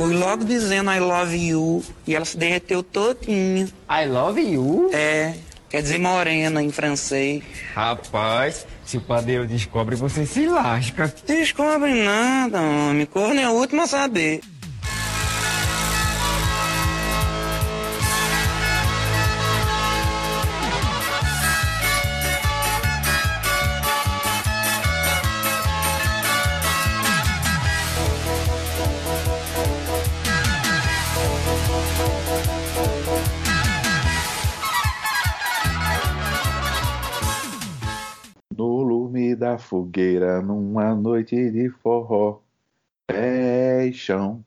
fui logo dizendo I love you e ela se derreteu todinha. I love you? É, quer dizer morena em francês. Rapaz, se o padeiro descobre, você se lasca. Descobre nada, homem. Corno é o último a saber. Fogueira, numa noite de forró, e chão,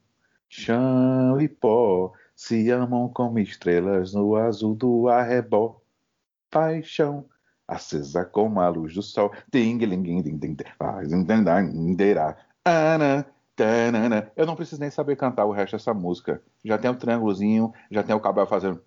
chão e pó, se amam como estrelas no azul do arrebol. Paixão, acesa como a luz do sol. Eu não preciso nem saber cantar o resto dessa música. Já tem o triângulozinho, já tem o cabelo fazendo.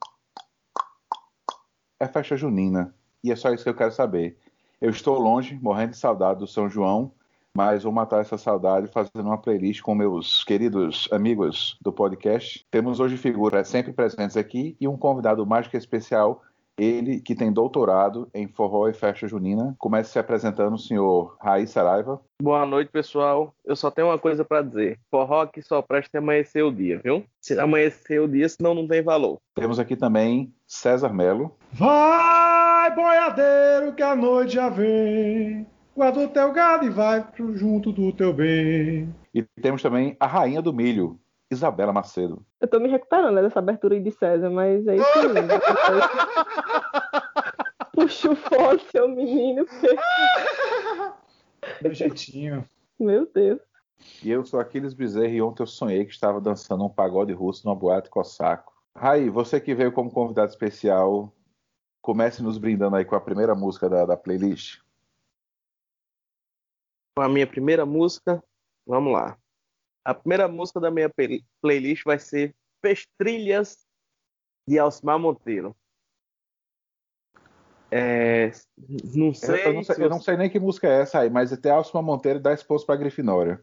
É festa junina. E é só isso que eu quero saber. Eu estou longe, morrendo de saudade do São João, mas vou matar essa saudade fazendo uma playlist com meus queridos amigos do podcast. Temos hoje figuras sempre presentes aqui e um convidado que especial, ele que tem doutorado em forró e festa junina. Comece se apresentando o senhor Raí Saraiva. Boa noite, pessoal. Eu só tenho uma coisa para dizer. Forró que só presta amanhecer o dia, viu? Se amanhecer o dia, senão não tem valor. Temos aqui também César Melo. Vai, boiadeiro, que a noite já vem. Guarda o teu gado e vai pro junto do teu bem. E temos também a rainha do milho, Isabela Macedo. Eu tô me recuperando né, dessa abertura aí de César, mas é isso mesmo. Puxa o fone, seu menino. Do jeitinho. Meu Deus. E eu sou Aquiles Bezerra e ontem eu sonhei que estava dançando um pagode russo numa boate Cossaco. Raí, você que veio como convidado especial, comece nos brindando aí com a primeira música da, da playlist. Com a minha primeira música, vamos lá. A primeira música da minha play- playlist vai ser Pestrilhas de Alcimar Monteiro. É, não Eu, sei, eu não sei, se eu não você- sei nem que música é essa aí, mas até Alcima Monteiro dá esposo pra Grifinória.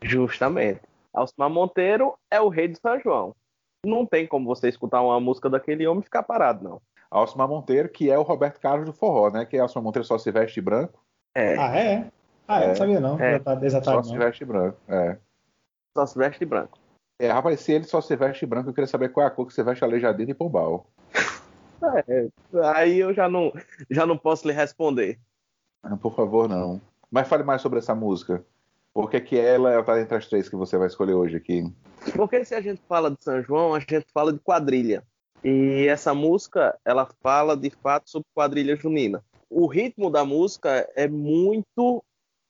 Justamente. Alcimar Monteiro é o rei de São João. Não tem como você escutar uma música daquele homem e ficar parado, não. Alcima Monteiro, que é o Roberto Carlos do forró, né? Que Alcima Monteiro só se veste branco, É, Ah, é? Ah, eu É. não sabia não. É. Exata- só Exatamente. se veste branco. É. só se veste branco. É, rapaz, se ele só se veste branco, eu queria saber qual é a cor que você veste aleijadinho e pombal. É, aí eu já não, já não posso lhe responder. Ah, Por favor, não. Mas fale mais sobre essa música. Por que que ela está entre as três que você vai escolher hoje aqui? Porque se a gente fala de São João, a gente fala de quadrilha. E essa música, ela fala de fato sobre quadrilha junina. O ritmo da música é muito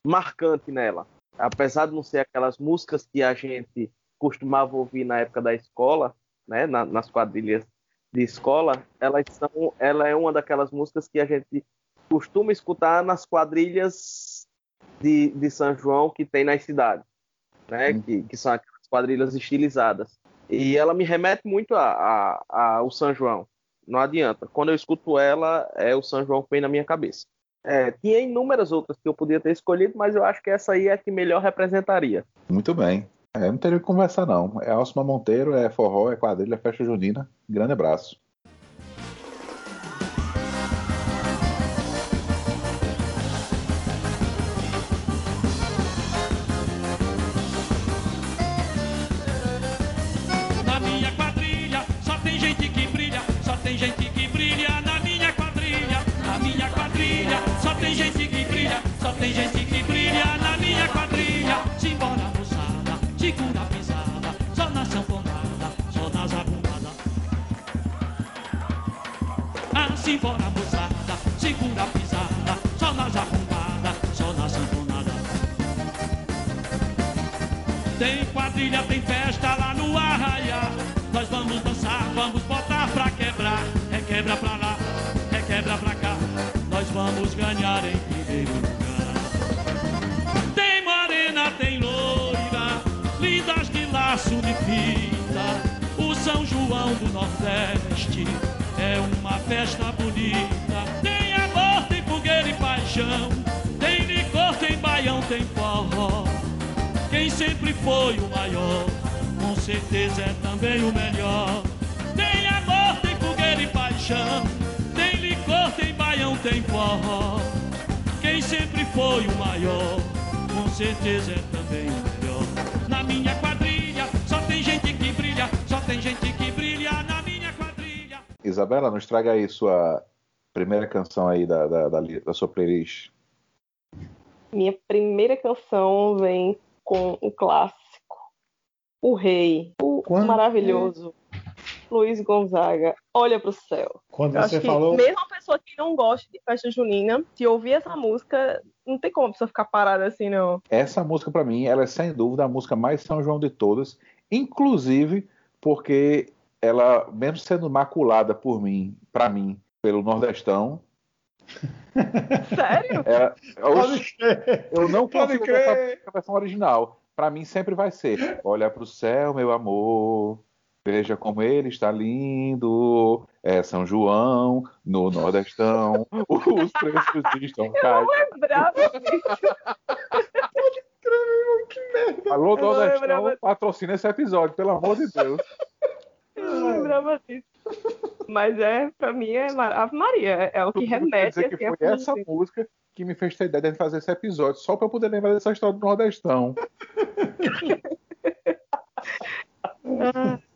marcante nela. Apesar de não ser aquelas músicas que a gente costumava ouvir na época da escola, né, na- nas quadrilhas de escola, elas são, ela é uma daquelas músicas que a gente costuma escutar nas quadrilhas de, de São João que tem nas cidades, né, Hum. que, que são aquelas quadrilhas estilizadas. E ela me remete muito a, a- a- ao São João. Não adianta. Quando eu escuto ela, é o São João que vem na minha cabeça. É, tinha inúmeras outras que eu podia ter escolhido, mas eu acho que essa aí é a que melhor representaria. Muito bem. É, não teria o que conversar, não. É Alcima Monteiro, é forró, é quadrilha, é festa junina. Grande abraço. Quadrilha, tem festa lá no arraia. Nós vamos dançar, vamos botar pra quebrar. É quebra pra lá, é quebra pra cá. Nós vamos ganhar em primeiro lugar. Tem morena, tem loira, lindas de laço de fita. O São João do Nordeste é uma festa bonita. Tem amor, tem fogueira e paixão. Tem licor, tem baião, tem forró. Quem sempre foi o maior com certeza é também o melhor. Tem amor, tem fogueira e paixão, tem licor, tem baião, tem forró. Quem sempre foi o maior, com certeza é também o melhor. Na minha quadrilha, só tem gente que brilha, só tem gente que brilha na minha quadrilha. Isabela, nos traga aí sua primeira canção aí da, da, da, da sua playlist. Minha primeira canção vem com o clássico O Rei, o Quando- maravilhoso Luiz Gonzaga, Olha pro Céu. Quando Eu você acho que falou. mesmo a pessoa que não gosta de festa junina, se ouvir essa música, não tem como a pessoa ficar parada assim, não. Essa música, pra mim, ela é sem dúvida a música mais São João de todas, inclusive porque ela, mesmo sendo maculada por mim, pra mim, pelo Nordestão, Sério? Pode crer. eu não Pode consigo crer. a versão original. Pra mim sempre vai ser Olha pro céu, meu amor, veja como ele está lindo. É São João, no Nordestão, os preços estão Eu caros. não lembrava disso. Alô, Eu não Nordestão, patrocina esse episódio, pelo amor de Deus. Eu não lembrava disso. Mas é, pra mim, é Ave Maria. É o que quer remete que assim, a foi essa festa música que me fez ter ideia de fazer esse episódio, só pra eu poder lembrar dessa história do Nordestão.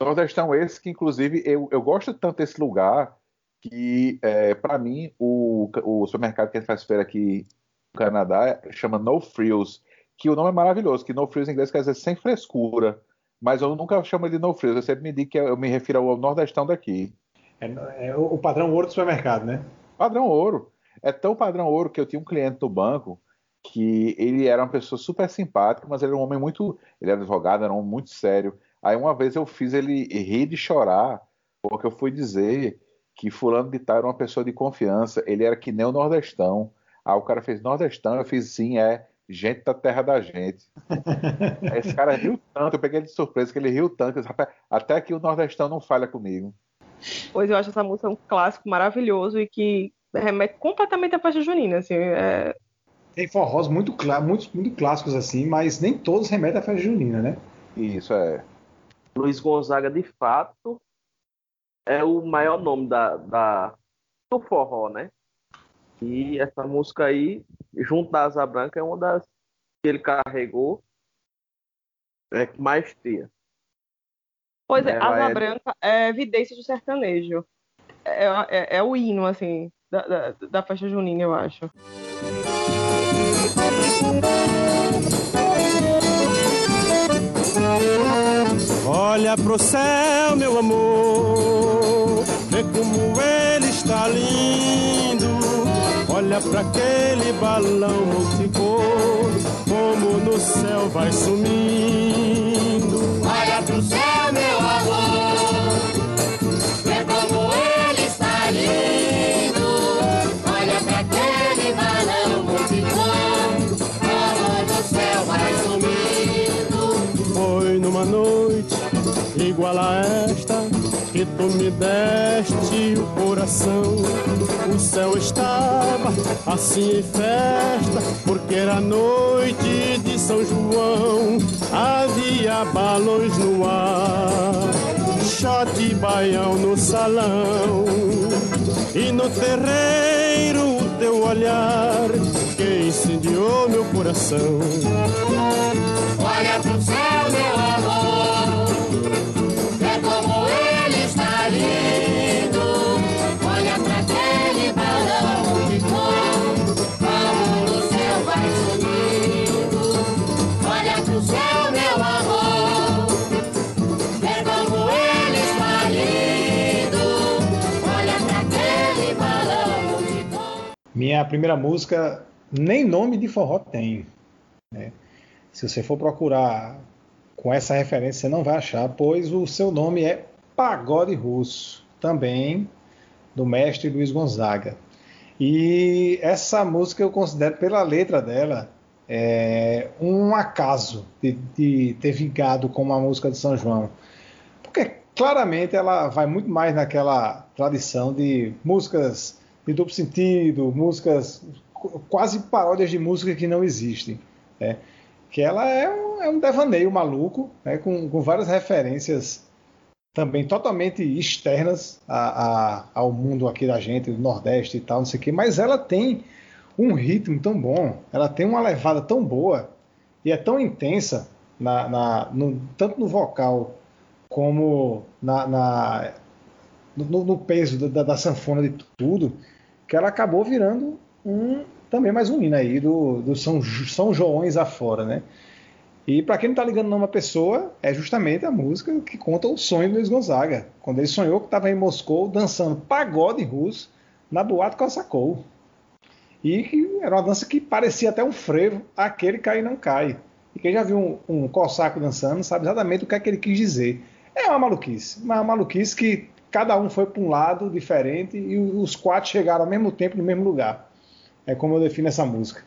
Nordestão esse que, inclusive, eu, eu gosto tanto desse lugar que, é, para mim, o, o supermercado que a gente faz feira aqui no Canadá chama No Frills, que o nome é maravilhoso, que No Frills em inglês quer dizer sem frescura, mas eu nunca chamo ele de No Frills, eu sempre me digo que eu me refiro ao Nordestão daqui. É, é o o padrão ouro do supermercado, né? Padrão ouro. É tão padrão ouro que eu tinha um cliente no banco que ele era uma pessoa super simpática, mas ele era um homem muito. Ele era advogado, era um homem muito sério. Aí uma vez eu fiz ele rir de chorar, porque eu fui dizer que Fulano de Tal era uma pessoa de confiança, ele era que nem o Nordestão. Aí o cara fez Nordestão, eu fiz sim, é gente da terra da gente. Esse cara riu tanto, eu peguei ele de surpresa que ele riu tanto, que eu disse, "Rapaz, até que o Nordestão não falha comigo. Pois eu acho essa música um clássico maravilhoso e que remete completamente à festa junina. Assim, é, Tem forrós muito, clá- muito, muito clássicos assim, mas nem todos remetem à festa junina, né? Isso é. Luiz Gonzaga, de fato, é o maior nome da, da- do forró, né? E essa música aí, junto da Asa Branca, é uma das que ele carregou é, que mais tinha. Pois é, Ela Asa é- Branca é evidência do sertanejo. É, é, é o hino, assim, da, da, da festa junina, eu acho. Olha pro céu, meu amor, vê como ele está lindo. Olha pra aquele balão multicor, como no céu vai sumindo. Olha pro céu, meu amor, vê como ele está lindo. Olha pra aquele balão multicor, como no céu vai sumindo. Foi numa noite igual a esta que tu me deste o coração. O céu estava assim em festa, porque era noite de São João. Havia balões no ar, shot baião no salão. E no terreiro o teu olhar que incendiou meu coração. Olha pro céu, Minha primeira música nem nome de forró tem. né? Se você for procurar com essa referência, você não vai achar, pois o seu nome é Pagode Russo, também do mestre Luiz Gonzaga. E essa música eu considero, pela letra dela, é, um acaso de, de ter vingado com uma música de São João. Porque claramente ela vai muito mais naquela tradição de músicas de duplo sentido, músicas qu- quase paródias de música que não existem. né? que ela é um, é um devaneio maluco, né, com, com várias referências também totalmente externas a, a, ao mundo aqui da gente, do Nordeste e tal, não sei o quê, mas ela tem um ritmo tão bom, ela tem uma levada tão boa e é tão intensa, na, na no, tanto no vocal como na, na no, no, peso da, da, sanfona de tudo, que ela acabou virando um também mais um hino aí do, do São, São Joões afora, né? E para quem não está ligando numa pessoa, é justamente a música que conta o sonho do Luiz Gonzaga, quando ele sonhou que estava em Moscou dançando pagode russo na boate Kossakov. E que era uma dança que parecia até um frevo, aquele cai não cai. E quem já viu um, um cossaco dançando sabe exatamente o que é que ele quis dizer. É uma maluquice, uma maluquice que cada um foi para um lado diferente e os quatro chegaram ao mesmo tempo no mesmo lugar. É como eu defino essa música.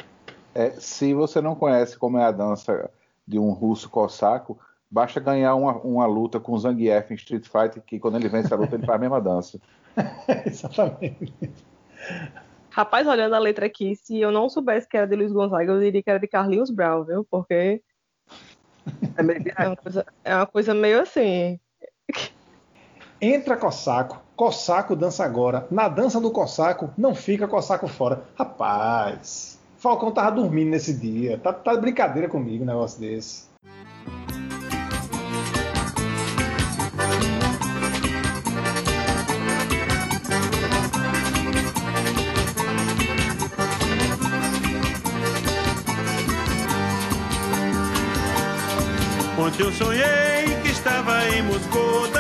É, se você não conhece como é a dança de um russo cossaco, basta ganhar uma, uma luta com o Zangief em Street Fighter, que quando ele vence a luta ele faz a mesma dança. Exatamente. Rapaz, olhando a letra aqui, se eu não soubesse que era de Luiz Gonzaga, eu diria que era de Carlinhos Brown, viu? Porque é, meio... é, uma, coisa, é uma coisa meio assim. Entra Cossaco, Cossaco dança agora. Na dança do Cossaco, não fica Cossaco fora. Rapaz, Falcão tava dormindo nesse dia. Tá, tá de brincadeira comigo um negócio desse. Ontem eu sonhei que estava em Moscou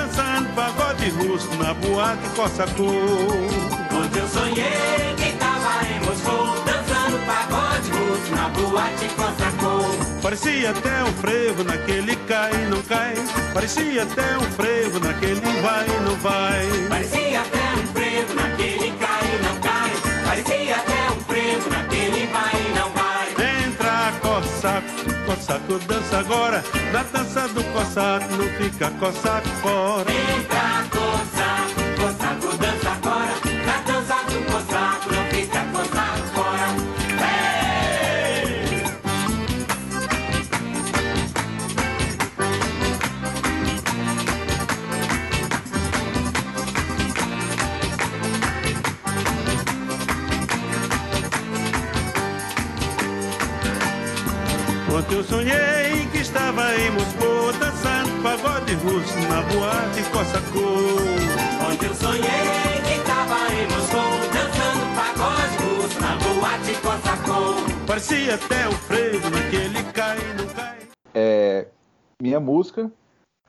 pagode russo na boate Cossacô. Ontem eu sonhei que estava em Moscou dançando pagode russo na boate Cossacô. Parecia até um frevo naquele cai e não cai. Parecia até um frevo naquele vai e não vai. Parecia até um frevo naquele cai e não cai. Parecia até um frevo naquele vai e não vai. Entra Cossaco Cossaco dança agora, na dança do cossaco, não fica cossaco fora. Cossaco Ontem eu sonhei que estava em Moscou dançando pagode russo na boate Cossacô. Ontem eu sonhei que estava em Moscou dançando pagode russo na boate Cossacô. Parecia até um frevo naquele cai não cai. É, minha música,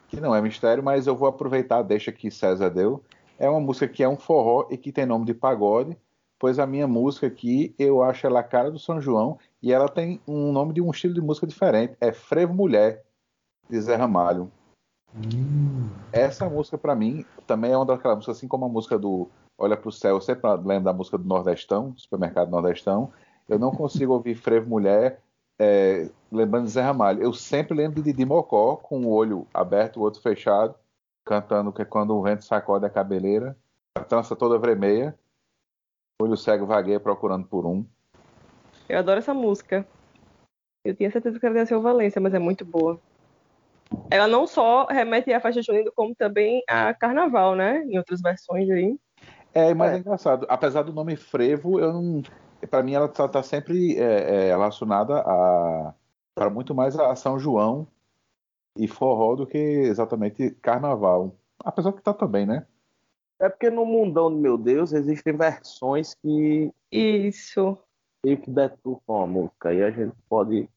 que não é mistério, mas eu vou aproveitar, deixa que César deu. É uma música que é um forró e que tem nome de pagode, pois a minha música aqui, eu acho ela a cara do São João e ela tem um nome de um estilo de música diferente. É Frevo Mulher, de Zé Ramalho. Hum. Essa música, para mim, também é uma daquelas músicas, assim como a música do Olha pro Céu, eu sempre lembro da música do Nordestão, Supermercado Nordestão. Eu não consigo ouvir Frevo Mulher é, lembrando de Zé Ramalho. Eu sempre lembro de Didi Mocó, com o olho aberto, o outro fechado, cantando que é quando o vento sacode a cabeleira, a trança toda vermelha, olho cego vagueia procurando por um. Eu adoro essa música. Eu tinha certeza que era de Alceu Valência, mas é muito boa. Ela não só remete à festa junina, como também a carnaval, né? Em outras versões aí. É, mas é, engraçado. Apesar do nome frevo, eu não. Para mim, ela está tá sempre é, é, relacionada a. para muito mais a São João e forró do que exatamente carnaval. Apesar que tá também, né? É porque no mundão do meu Deus existem versões que Isso. Meio que deturpam a música. E a gente pode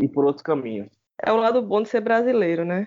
ir por outros caminhos. É o lado bom de ser brasileiro, né?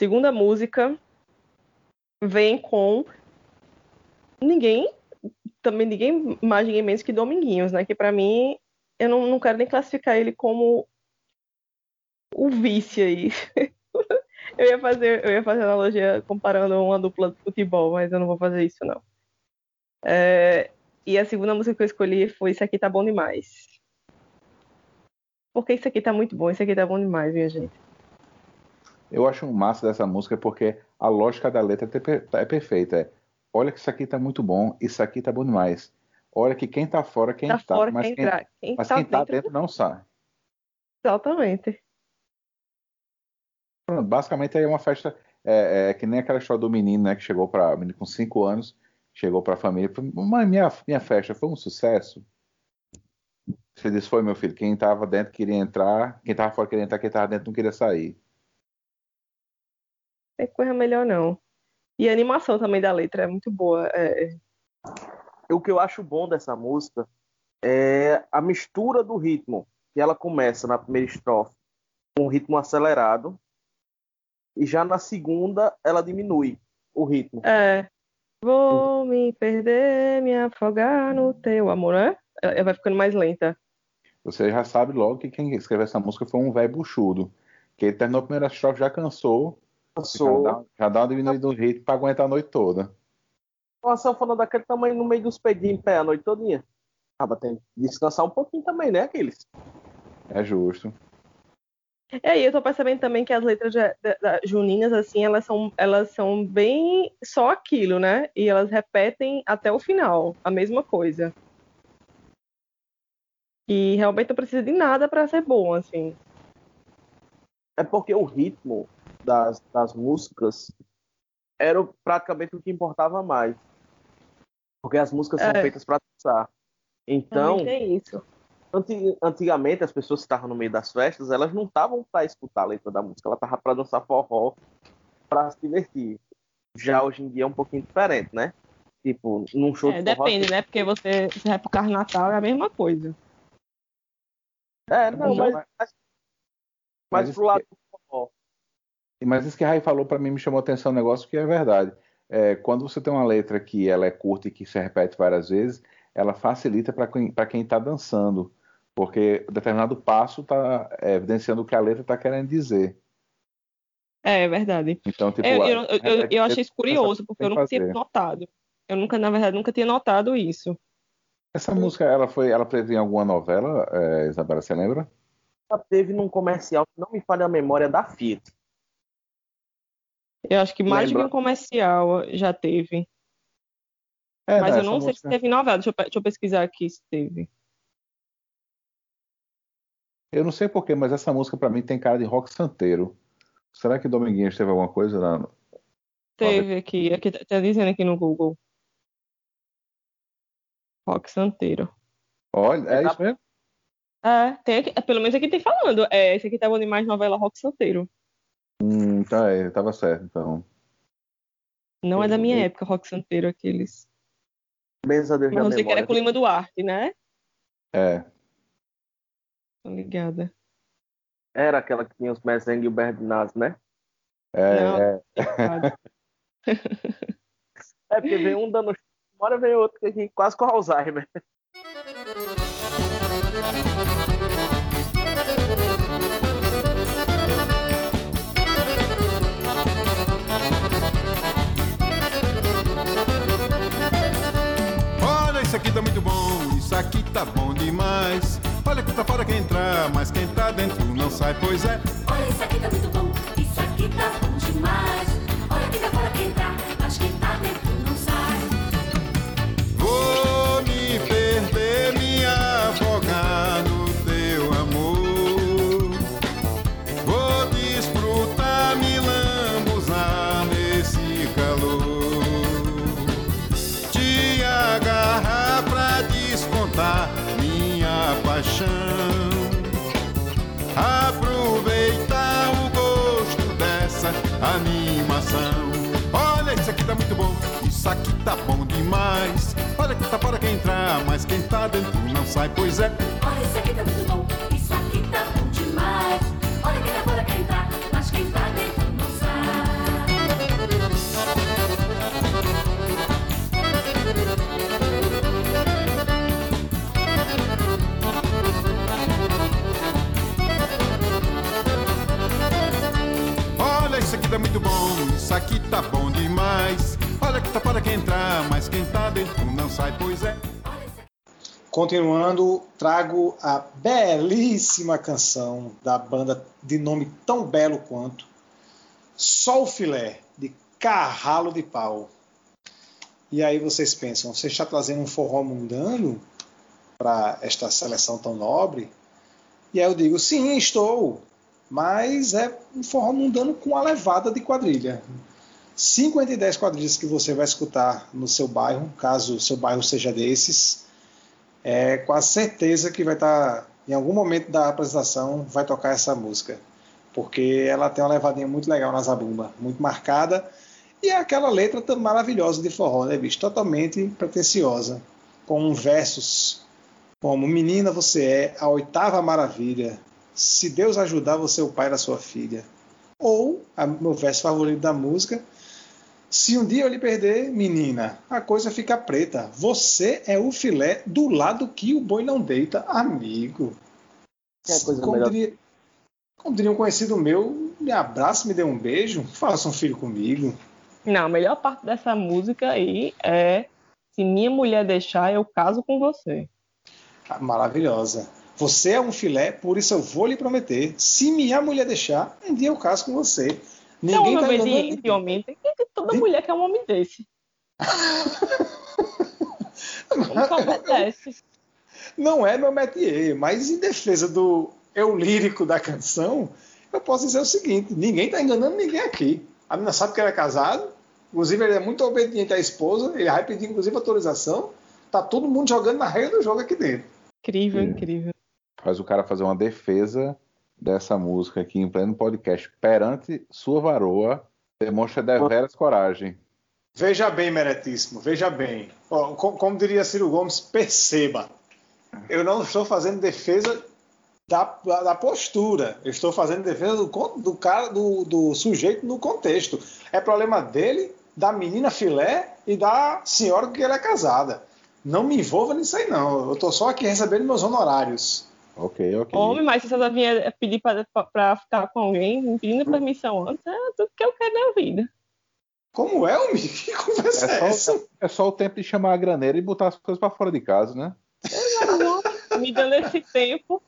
Segunda música vem com ninguém, também ninguém mais ninguém menos que Dominguinhos, né? Que pra mim eu não, não quero nem classificar ele como o vice aí. eu ia fazer, eu ia fazer analogia comparando uma dupla de futebol, mas eu não vou fazer isso não. É, e a segunda música que eu escolhi foi Isso Aqui Tá Bom Demais. Porque isso aqui tá muito bom, isso aqui tá bom demais, minha gente. Eu acho um massa dessa música porque a lógica da letra é perfeita. É, olha que isso aqui tá muito bom, isso aqui tá bom demais. Olha que quem tá fora, quem tá, tá fora, mas quem, quem, quem mas tá quem tá dentro, não sai. Exatamente. Basicamente é uma festa, é, é que nem aquela história do menino, né, que chegou para menino com 5 anos, chegou para a família, mas minha, minha festa foi um sucesso. Você disse, foi meu filho, quem estava dentro queria entrar, quem estava fora queria entrar, quem estava dentro não queria sair. Tem coisa melhor não. E a animação também da letra é muito boa. É... O que eu acho bom dessa música é a mistura do ritmo, que ela começa na primeira estrofe com um ritmo acelerado, e já na segunda ela diminui o ritmo. É. Vou me perder, me afogar no teu amor, né? Ela vai ficando mais lenta. Você já sabe logo que quem escreveu essa música foi um velho buchudo. Que ele terminou a primeira estrofe, já cansou. Cansou. Já dá, já dá uma diminuída no ritmo para aguentar a noite toda. Uma sanfona daquele tamanho no meio dos pedinhos em pé a noite todinha. Acaba tem que descansar um pouquinho também, né, aqueles? É justo. É, e eu tô percebendo também que as letras de, de, de, juninas, assim, elas são, elas são bem só aquilo, né? E elas repetem até o final, a mesma coisa. E realmente não precisa de nada para ser bom, assim. É porque o ritmo das, das músicas era praticamente o que importava mais. Porque as músicas É. são feitas para dançar. Então, isso. anti- antigamente as pessoas que estavam no meio das festas, elas não estavam para escutar a letra da música, ela estava para dançar forró, para se divertir. Já hoje em dia é um pouquinho diferente, né? Tipo, num show É, de forró. depende, né? Porque você, você vai pro Carnatal, é a mesma coisa. É, não, mas, mas, Mas mas pro lado que- do forró. Mas isso que a Rai falou para mim me chamou a atenção um negócio que é verdade. É, quando você tem uma letra que ela é curta e que se repete várias vezes, ela facilita para quem está dançando, porque determinado passo está evidenciando o que a letra está querendo dizer. É, é verdade. Então, tipo, eu, a- eu, eu, eu, eu achei isso curioso, porque eu nunca tinha fazer. notado. Eu nunca, na verdade, nunca tinha notado isso. Essa música, ela foi, ela teve em alguma novela, é, Isabela, você lembra? Ela teve num comercial que não me falha a memória da Fiat. Eu acho que mais de Lembra? um comercial já teve. É, Mas não, eu não sei música- se teve novela. Deixa eu, deixa eu pesquisar aqui se teve. Eu não sei porquê, mas essa música para mim tem cara de rock santeiro. Será que Dominguinhos teve alguma coisa lá? Teve aqui. aqui tá tá dizendo aqui no Google. Rock Santeiro. Olha, é isso mesmo? É, tem aqui, pelo menos aqui tem falando. É, esse aqui tá bom demais, novela Rock Santeiro. Hum, tá, é, tava certo, então. Não é da minha época, Rock Santeiro, aqueles. Benza a Deus Mas eu sei que era com Lima Duarte, né? É. Tô ligada. Era aquela que tinha os mesengue e o Berdinaz, né? É, Não. é. É, porque vem um dando uma hora vem outro que aqui quase com Alzheimer. Aqui tá bom demais. Olha que tá fora quem entrar, mas quem tá dentro não sai, pois é. Olha, isso aqui tá muito bom, Isso aqui tá bom demais. Olha que tá para quem entrar, mas quem tá dentro não sai, pois é. Olha, isso aqui tá muito bom, isso aqui tá bom demais. Olha que tá para quem entrar, mas quem tá dentro não sai. Olha, isso aqui tá muito bom, isso aqui tá bom demais. Que tá para quem entrar, mas quem tá dentro não sai, pois é. Continuando, trago a belíssima canção da banda de nome tão belo quanto Sol Filé, de Carralo de Pau. E aí vocês pensam, você está trazendo um forró mundano para esta seleção tão nobre? E aí eu digo, sim, estou, mas é um forró mundano com a levada de quadrilha. 50 quadrilhas que você vai escutar no seu bairro, caso o seu bairro seja desses, é com a certeza que vai estar, em algum momento da apresentação, vai tocar essa música. Porque ela tem uma levadinha muito legal na zabumba, muito marcada, e é aquela letra tão maravilhosa de forró, né, bicho? Totalmente pretensiosa, com versos como Menina, você é a oitava maravilha. Se Deus ajudar, você é o pai da sua filha. Ou, o meu verso favorito da música, se um dia eu lhe perder, menina, a coisa fica preta. Você é o filé do lado que o boi não deita, amigo. Que é coisa como, melhor. diria, como diria um conhecido meu, me abraça, me dê um beijo, faça um filho comigo. Não, a melhor parte dessa música aí é Se minha mulher deixar, eu caso com você. Ah, Maravilhosa. Você é um filé, por isso eu vou lhe prometer. Se minha mulher deixar, um dia eu caso com você. Ninguém é um tá enganando obediente, homem. Tem que ter toda mulher quer um homem desse. Que obedece? Não é meu métier, mas em defesa do eu lírico da canção, eu posso dizer o seguinte: ninguém está enganando ninguém aqui. A menina sabe que ele é casado, inclusive ele é muito obediente à esposa, ele vai pedir inclusive autorização. Tá todo mundo jogando na regra do jogo aqui dentro. Incrível, incrível. Faz o cara fazer uma defesa dessa música aqui em pleno podcast perante sua varoa. Demonstra deveras coragem. Veja bem, meritíssimo, veja bem. Como diria Ciro Gomes, perceba. Eu não estou fazendo defesa da, da- postura. Eu estou fazendo defesa do, do cara, do, do sujeito no contexto. É problema dele, da menina filé e da senhora que ele é casada. Não me envolva nisso aí, não. Eu estou só aqui recebendo meus honorários. Ok, ok. Homem, mas se você vinha pedir pra, pra, pra ficar com alguém, me pedindo permissão antes, é tudo que eu quero na vida. Como é, homem? Que conversa é, É essa? só, é só o tempo de chamar a graneira e botar as coisas pra fora de casa, né? Me dando esse tempo.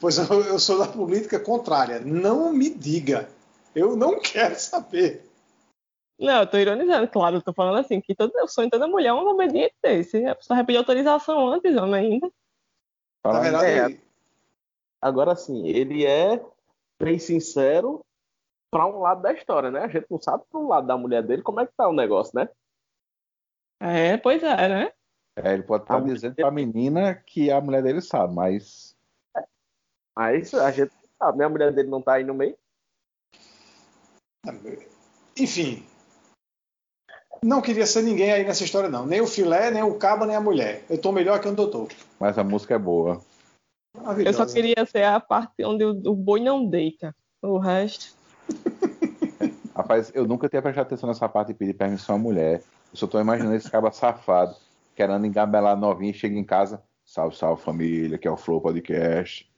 Pois eu, eu sou da política contrária. Não me diga. Eu não quero saber. Não, eu tô ironizando, claro, eu tô falando assim, que todo, o sonho de toda mulher é um obediente desse. A pessoa vai pedir autorização antes, homem, ainda. Na verdade, É, Agora sim, ele é bem sincero para um lado da história, né? A gente não sabe para um lado da mulher dele como é que tá o negócio, né? É, pois é, né? É, ele pode estar A mulher dizendo pra menina que a mulher dele sabe, mas Mas a gente não sabe, né? A mulher dele não tá aí no meio. enfim. Não queria ser ninguém aí nessa história, não. Nem o filé, nem o cabo, nem a mulher. Eu tô melhor que onde eu tô. mas a música é boa. Eu só queria ser a parte onde o, boi não deita. O resto. Rapaz, eu nunca tinha prestado atenção nessa parte de pedir permissão à mulher. Eu só tô imaginando esse cara safado, querendo engabelar novinha, chega em casa, salve, salve família, que é o Flow Podcast.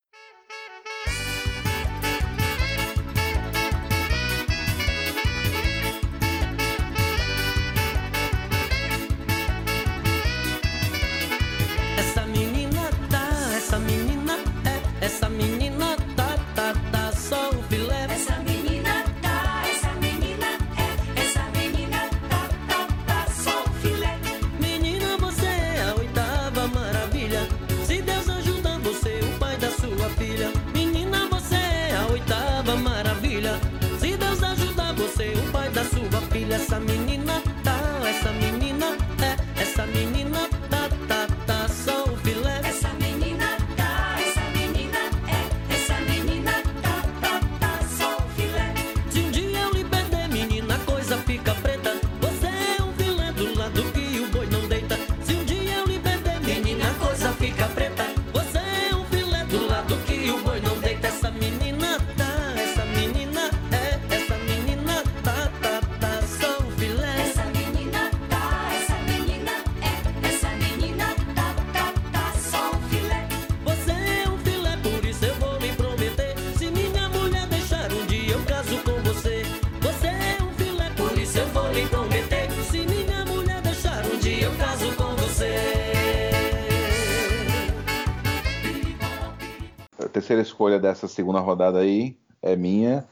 Escolha dessa segunda rodada aí é minha.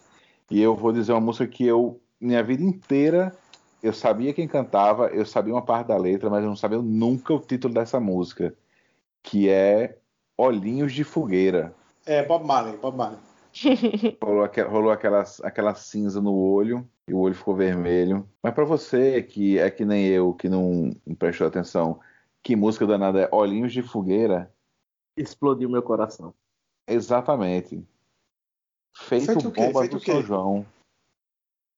E eu vou dizer uma música que eu, minha vida inteira, eu sabia quem cantava, eu sabia uma parte da letra, mas eu não sabia nunca o título dessa música. Que é Olhinhos de Fogueira. É, Bob Marley, Bob Marley. rolou, aquela, rolou aquela, aquela cinza no olho e o olho ficou vermelho. Mas para você que é que nem eu, que não, não prestou atenção, que música danada é Olhinhos de Fogueira? Explodiu meu coração. Exatamente. Feito, Feito bomba Feito do? São João.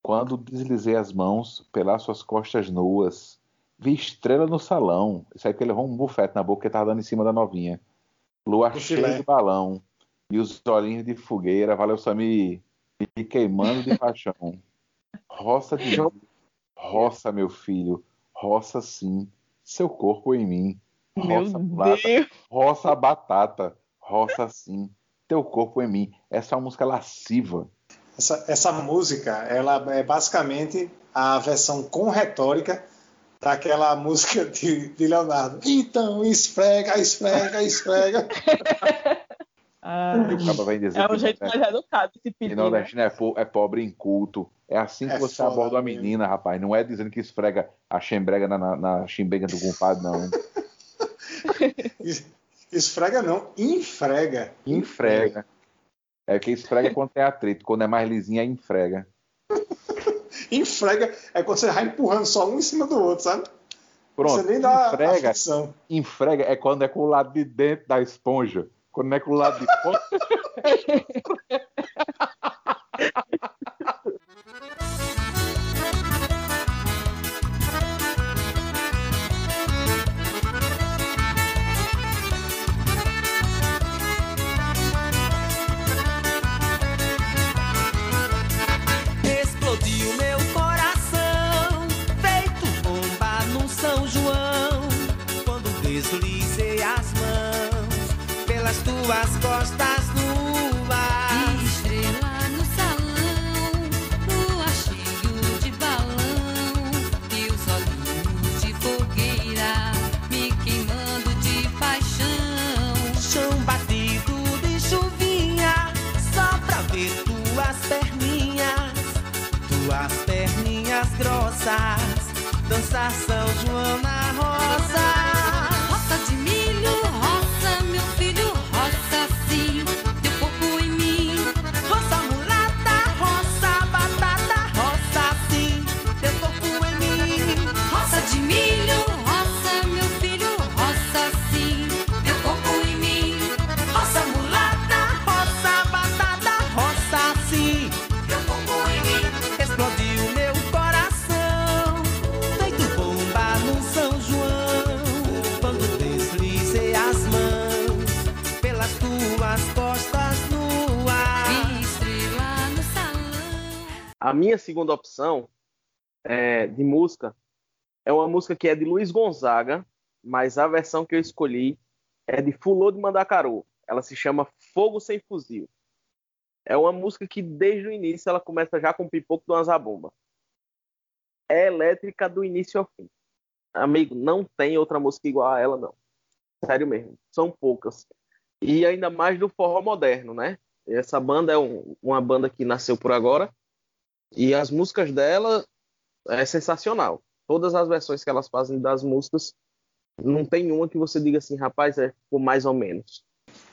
Quando deslizei as mãos pelas suas costas nuas, vi estrela no salão. Isso aí que ele levou um bufete na boca que tava dando em cima da novinha. Lua Do cheia filé. de balão. E os olhinhos de fogueira, valeu Sami, me queimando de paixão. Roça de roça, meu filho, roça sim, seu corpo em mim. Meu Roça mulata, Deus. roça a batata, roça sim, teu corpo em mim. Essa é uma música lasciva. Essa, essa música, ela é basicamente a versão com retórica daquela música de, de Leonardo. Então, esfrega, esfrega, esfrega. Ah, é um jeito mais nordestino- educado de pedir. Né? nordestino é, po- é pobre em culto. É assim que É você foda aborda uma menina, rapaz. Não é dizendo que esfrega a chembrega na, na, na do compadre, não. Es- Esfrega não, infrega. Infrega. É que esfrega quando tem atrito. Quando é mais lisinha, é infrega. Infrega é quando você vai empurrando só um em cima do outro, sabe? Pronto. Você nem dá a Infrega, fricção. infrega é quando é com o lado de dentro da esponja. Quando não é com o lado de fora. tuas costas nuas. Estrela no salão, lua cheio de balão e os olhinhos de fogueira me queimando de paixão. Chão batido de chuvinha, só pra ver tuas perninhas, tuas perninhas grossas, dançar São João A minha segunda opção é, de música é uma música que é de Luiz Gonzaga, mas a versão que eu escolhi é de Fulô de Mandacaru. Ela se chama Fogo Sem Fuzil. É uma música que desde o início ela começa já com o pipoco do Azabomba. É elétrica do início ao fim. Amigo, não tem outra música igual a ela, não. Sério mesmo. São poucas. E ainda mais do forró moderno, né? Essa banda é um- uma banda que nasceu por agora. E as músicas dela é sensacional. Todas as versões que elas fazem das músicas, não tem uma que você diga assim, rapaz, é por mais ou menos.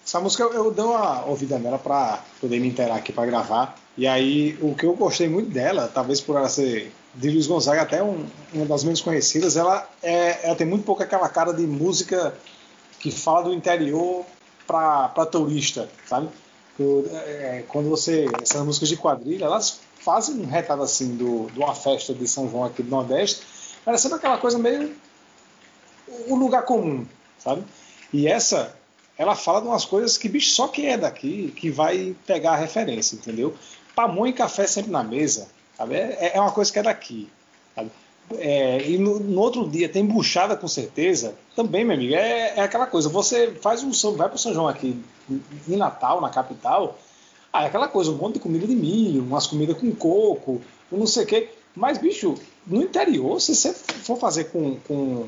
Essa música eu, eu dei uma ouvida nela para poder me inteirar aqui para gravar. E aí, o que eu gostei muito dela, talvez por ela ser de Luiz Gonzaga até um, uma das menos conhecidas, ela, é, ela tem muito pouco aquela cara de música que fala do interior para turista, sabe? É, quando você. Essas músicas de quadrilha, elas fazem um retrato assim do, de uma festa de São João aqui do Nordeste, parecendo aquela coisa meio. um lugar comum, sabe? E essa, ela fala de umas coisas que, bicho, só quem é daqui que vai pegar a referência, entendeu? Pamonha e café sempre na mesa, sabe? É, é uma coisa que é daqui, sabe? É, e no, no outro dia tem buchada com certeza, também, meu amigo, é, é aquela coisa, você faz um vai para o São João aqui em Natal, na capital, ah, é aquela coisa, um monte de comida de milho, umas comidas com coco, não sei o quê. Mas, bicho, no interior, se você for fazer com, com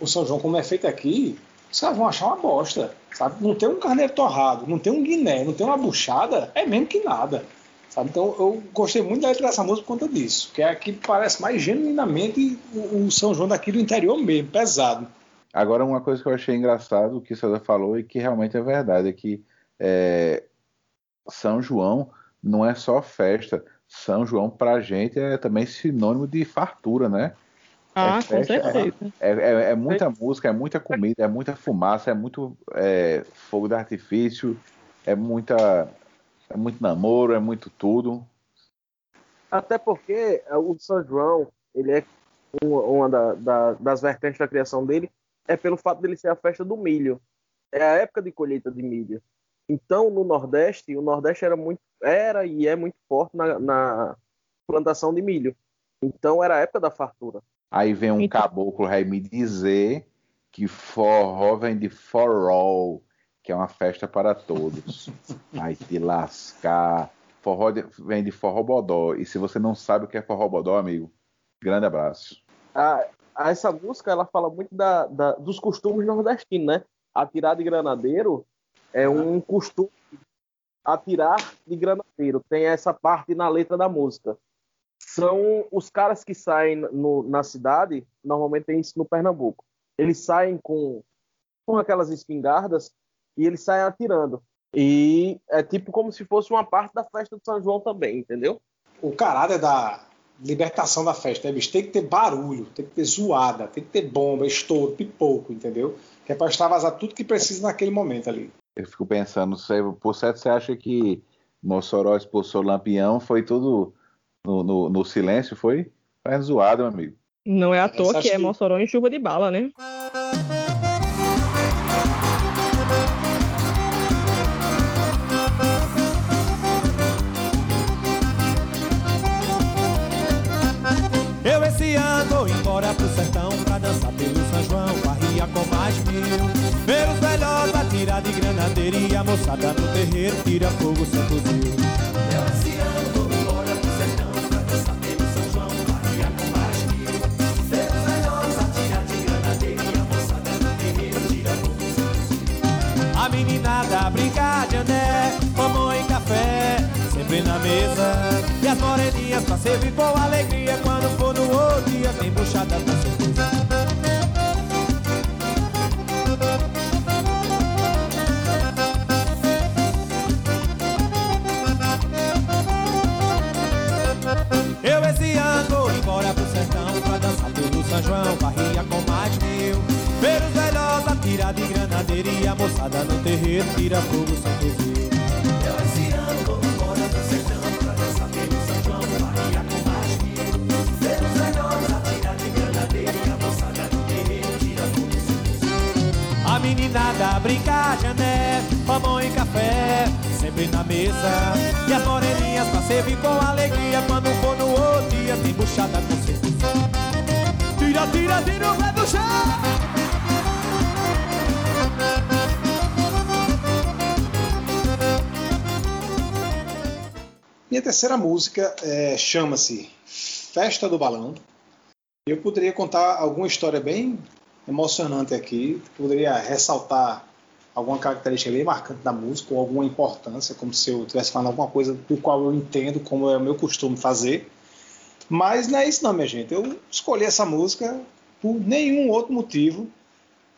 o São João como é feito aqui, os caras vão achar uma bosta, sabe? Não tem um carneiro torrado, não tem um guiné, não tem uma buchada, é mesmo que nada. Sabe? Então eu gostei muito da letra dessa música por conta disso, que é aqui que parece mais genuinamente o, o São João daqui do interior mesmo, pesado. Agora, uma coisa que eu achei engraçado, o que o César falou, e que realmente é verdade, é que é, São João não é só festa. São João, pra gente, é também sinônimo de fartura, né? Ah, é com certeza. É, é- é muita música, é muita comida, é muita fumaça, é muito é, fogo de artifício, é muita. É muito namoro, é muito tudo. Até porque é, o São João, ele é uma, uma da- da- das vertentes da criação dele, é pelo fato dele ser a festa do milho. É a época de colheita de milho. Então, no Nordeste, o Nordeste era muito, era e é muito forte na, na plantação de milho. Então, era a época da fartura. Aí vem um caboclo aí me dizer que forró vem de for all, que é uma festa para todos. Aí te lascar. Forró de- vem de forró bodó. E se você não sabe o que é forró bodó, amigo, grande abraço. a, a essa música ela fala muito da, da- dos costumes nordestinos, né? Atirar de granadeiro é um costume. Atirar de granadeiro tem essa parte na letra da música. São os caras que saem no- na cidade, normalmente tem isso no Pernambuco. Eles saem com, com aquelas espingardas e eles saem atirando. E é tipo como se fosse uma parte da festa de São João também, entendeu? O caráter da libertação da festa, né, bicho? Tem que ter barulho, tem que ter zoada, tem que ter bomba, estouro, pipoco, entendeu? Que é pra extravasar tudo que precisa naquele momento ali. Eu fico pensando, você, por certo você acha que Mossoró expulsou Lampião, foi tudo no, no- no silêncio, foi? Foi zoado, meu amigo. Não é à toa Essa que é que- Mossoró em chuva de bala, né? Eu esse ano vou embora pro sertão pra dançar pelo São João, barria com mais mil. A moçada no terreiro tira fogo fuzil. Pra São João, com atirar de granadeira e a moçada no terreiro tira fogo sem A meninada café, sempre na mesa. E as moreninhas pra servir com alegria, quando for no outro dia tem buchada com certeza. Moçada no terreiro tira fogo sem fuzil. Eu esse ano vou embora pro sertão pra dançar pelo São João, com mais mil. Ver os velhos atirar de granadeira e a moçada no terreiro tira fogo sem A meninada brinca de ané, mamão e café, sempre na mesa. E as moreninhas pra servir com alegria, quando for no outro dia tem buchada com certeza. Tira, tira, tira o Minha terceira música é, chama-se Festa do Balão. Eu poderia contar alguma história bem emocionante aqui, poderia ressaltar alguma característica bem marcante da música, ou alguma importância, como se eu estivesse falando alguma coisa do qual eu entendo, como é o meu costume fazer. Mas não é isso não, minha gente. Eu escolhi essa música por nenhum outro motivo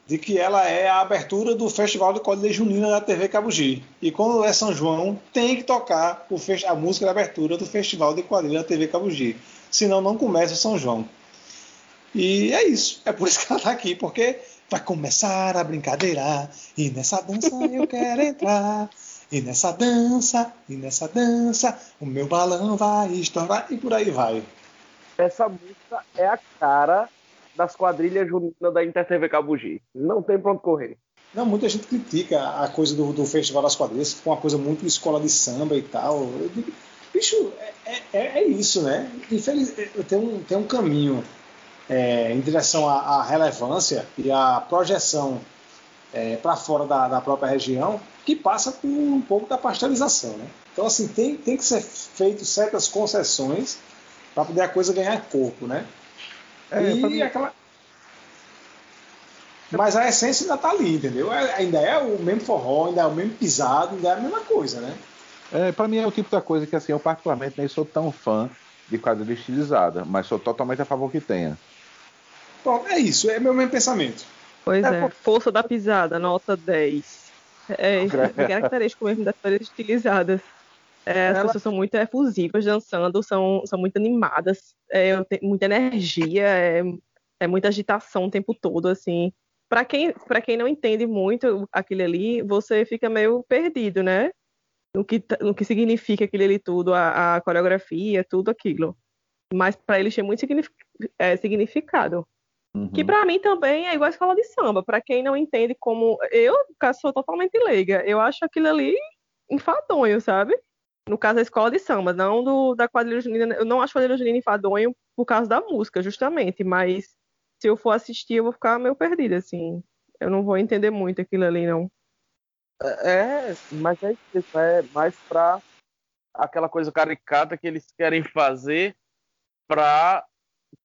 de que ela é a abertura do Festival de Quadrilha Junina da TV Cabugi. E quando é São João, tem que tocar a música da abertura do Festival de Quadrilha da TV Cabugi. Senão não começa o São João. E é isso. É por isso que ela está aqui, porque vai começar a brincadeira. E nessa dança eu quero entrar. E nessa dança, e nessa dança, o meu balão vai estourar. E por aí vai. Essa música é a cara das quadrilhas juninas da InterTV Cabugi. Não tem pra onde correr. Não, muita gente critica a coisa do, do Festival das Quadrilhas, que foi uma coisa muito escola de samba e tal. Eu digo, bicho, é, é- é isso, né? Infeliz, tem, um, tem um caminho é, em direção à, à relevância e à projeção para fora da, da própria região, que passa por um pouco da pasteurização, né? Então, assim, tem, tem que ser feito certas concessões para poder a coisa ganhar corpo, né? É, e mim- aquela... Mas a essência ainda tá ali, entendeu? É- ainda é o mesmo forró, ainda é o mesmo pisado, ainda é a mesma coisa, né? É, pra mim é o tipo da coisa que assim, eu particularmente nem sou tão fã de quadrilha estilizada, mas sou totalmente a favor que tenha. Pronto, é isso, é meu mesmo pensamento. Pois É, é, força da pisada, nota 10. É, é característico mesmo das quadrilhas estilizadas. É, as Ela- pessoas são muito efusivas dançando, são, são muito animadas, é, muita energia, é, é muita agitação o tempo todo, assim. Pra quem, pra quem não entende muito aquilo ali, você fica meio perdido, né? No que, no que significa aquilo ali tudo, a, a coreografia, tudo aquilo. Mas pra eles tem muito é, significado. Que Uhum. pra mim também é igual a escola de samba. Pra quem não entende como. Eu, sou totalmente leiga. Eu acho aquilo ali enfadonho, sabe? No caso da escola de samba, não do, da quadrilha junina. Eu não acho quadrilha junina enfadonho por causa da música, justamente. Mas se eu for assistir, eu vou ficar meio perdida, assim. Eu não vou entender muito aquilo ali, não. É, mas é isso, é mais pra aquela coisa caricata que eles querem fazer pra,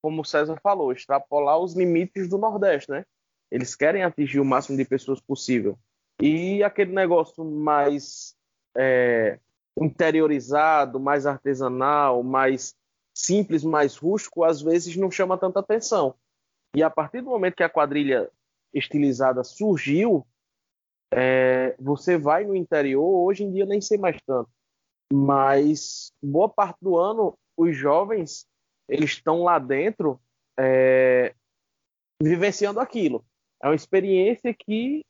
como o César falou, extrapolar os limites do Nordeste, né? Eles querem atingir o máximo de pessoas possível. E aquele negócio mais é, interiorizado, mais artesanal, mais simples, mais rústico, às vezes não chama tanta atenção. E a partir do momento que a quadrilha estilizada surgiu, é, você vai no interior, hoje em dia nem sei mais tanto, mas boa parte do ano os jovens eles estão lá dentro é, vivenciando aquilo. É uma experiência que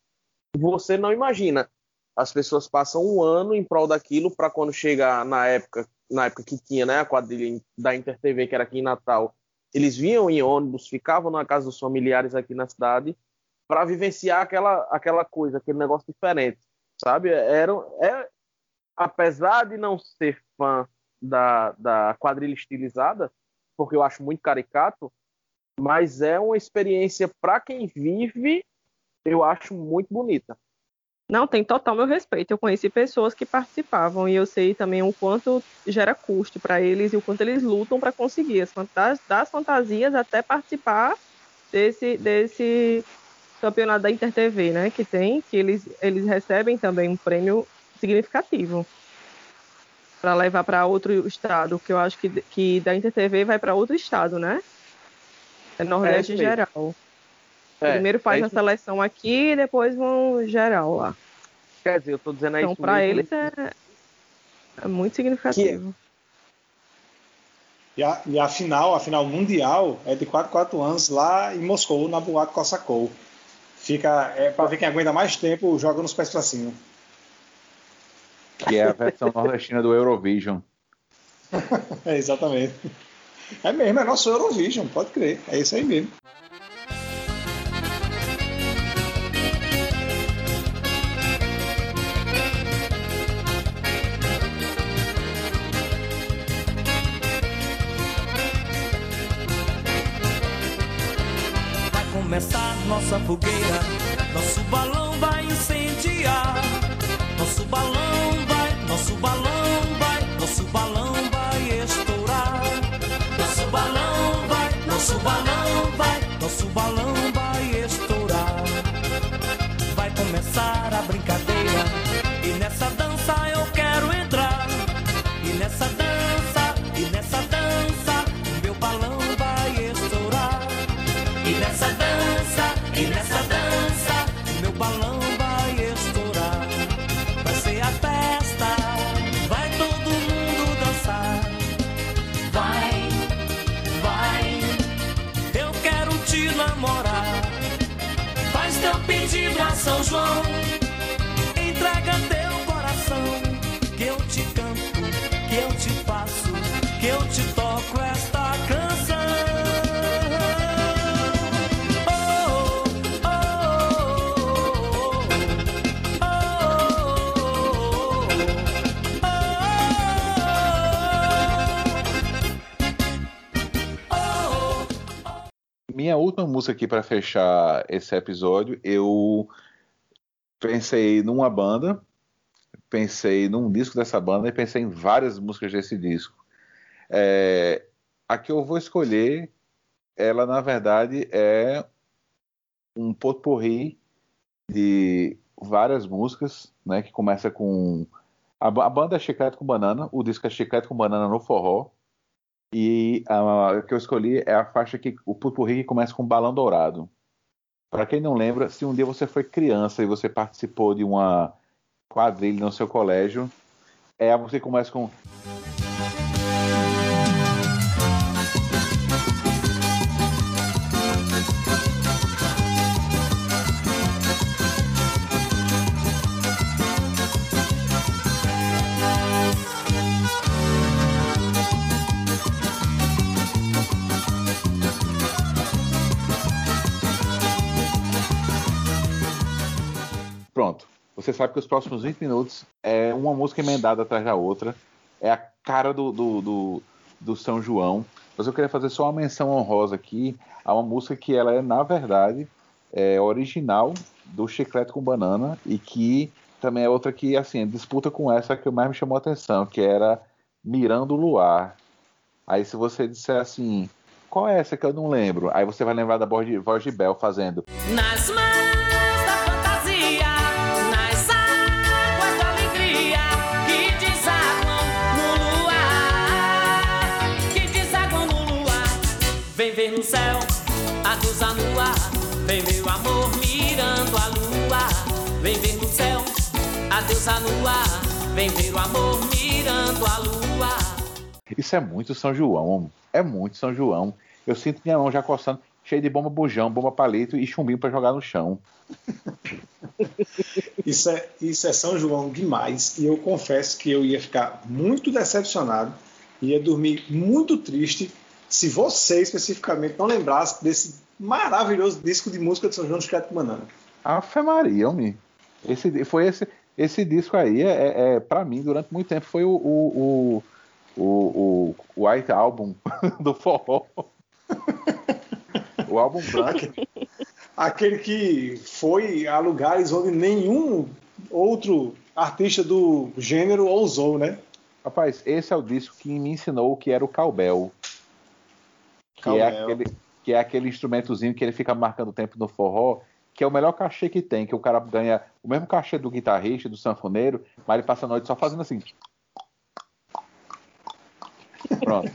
você não imagina. As pessoas passam um ano em prol daquilo para quando chegar na época, na época que tinha né, a quadrilha da InterTV, que era aqui em Natal, eles vinham em ônibus, ficavam na casa dos familiares aqui na cidade para vivenciar aquela, aquela coisa, aquele negócio diferente, sabe? Era, é, apesar de não ser fã da, da quadrilha estilizada, porque eu acho muito caricato, mas é uma experiência para quem vive, eu acho muito bonita. Não, tem total meu respeito. Eu conheci pessoas que participavam e eu sei também o quanto gera custo para eles e o quanto eles lutam para conseguir as fantas- das fantasias até participar desse, desse campeonato da InterTV, né? Que tem, que eles, eles recebem também um prêmio significativo para levar para outro estado, que eu acho que, que da InterTV vai para outro estado, né? É Nordeste É em geral. É, Primeiro faz é a seleção aqui e depois vão geral lá. Quer dizer, eu tô dizendo é Então, para eles é, é muito significativo. E a, e a final, a final mundial, é de 4 4 anos lá em Moscou, na Boate Kossakov. Fica, é para ver quem aguenta mais tempo, joga nos pés pra cima. Que é a versão nordestina do Eurovision. É, exatamente. É mesmo, é nosso Eurovision, pode crer. É isso aí mesmo. Nossa fogueira, nosso balão vai incendiar. Nosso balão São João, entrega teu coração. Que eu te canto, que eu te faço, que eu te toco esta canção. Oh, Minha última música aqui para fechar esse episódio, eu pensei numa banda, pensei num disco dessa banda e pensei em várias músicas desse disco. É, a que eu vou escolher, ela na verdade é um potpourri de várias músicas, né? Que começa com a, a banda é Chiclete com Banana, o disco é Chiclete com Banana no forró. E a que eu escolhi é a faixa que o potpourri que começa com Balão Dourado. Para quem não lembra, se um dia você foi criança e você participou de uma quadrilha no seu colégio, é que começa com Pronto. Você sabe que os próximos 20 minutos é uma música emendada atrás da outra. É a cara do, do, do, do São João. Mas eu queria fazer só uma menção honrosa aqui a uma música que ela é, na verdade, é original do Chiclete com Banana e que também é outra que, assim, disputa com essa que mais me chamou a atenção, que era Mirando o Luar. Aí se você disser assim, qual é essa que eu não lembro? Aí você vai lembrar da voz de, voz de Bel fazendo Nas mãos a deusa no ar, vem ver o amor mirando a lua. Vem ver no céu a deusa no ar, vem ver o amor mirando a lua. Isso é muito São João, é muito São João. Eu sinto minha mão já coçando, cheio de bomba bujão, bomba palito e chumbinho pra jogar no chão. Isso é, isso é São João demais. E eu confesso que eu ia ficar muito decepcionado, ia dormir muito triste se você especificamente não lembrasse desse maravilhoso disco de música de São João do Chiclete com Banana. Ave Maria, homem. Esse, foi esse, esse disco aí, é, é, é, pra mim, durante muito tempo, foi o, o, o, o, White Album do forró. o álbum branco. Aquele que foi a lugares onde nenhum outro artista do gênero ousou, né? Rapaz, esse é o disco que me ensinou o que era o cowbell. Que, É, aquele, que é aquele instrumentozinho que ele fica marcando o tempo no forró, que é o melhor cachê que tem, que o cara ganha o mesmo cachê do guitarrista, do sanfoneiro, mas ele passa a noite só fazendo assim. Pronto.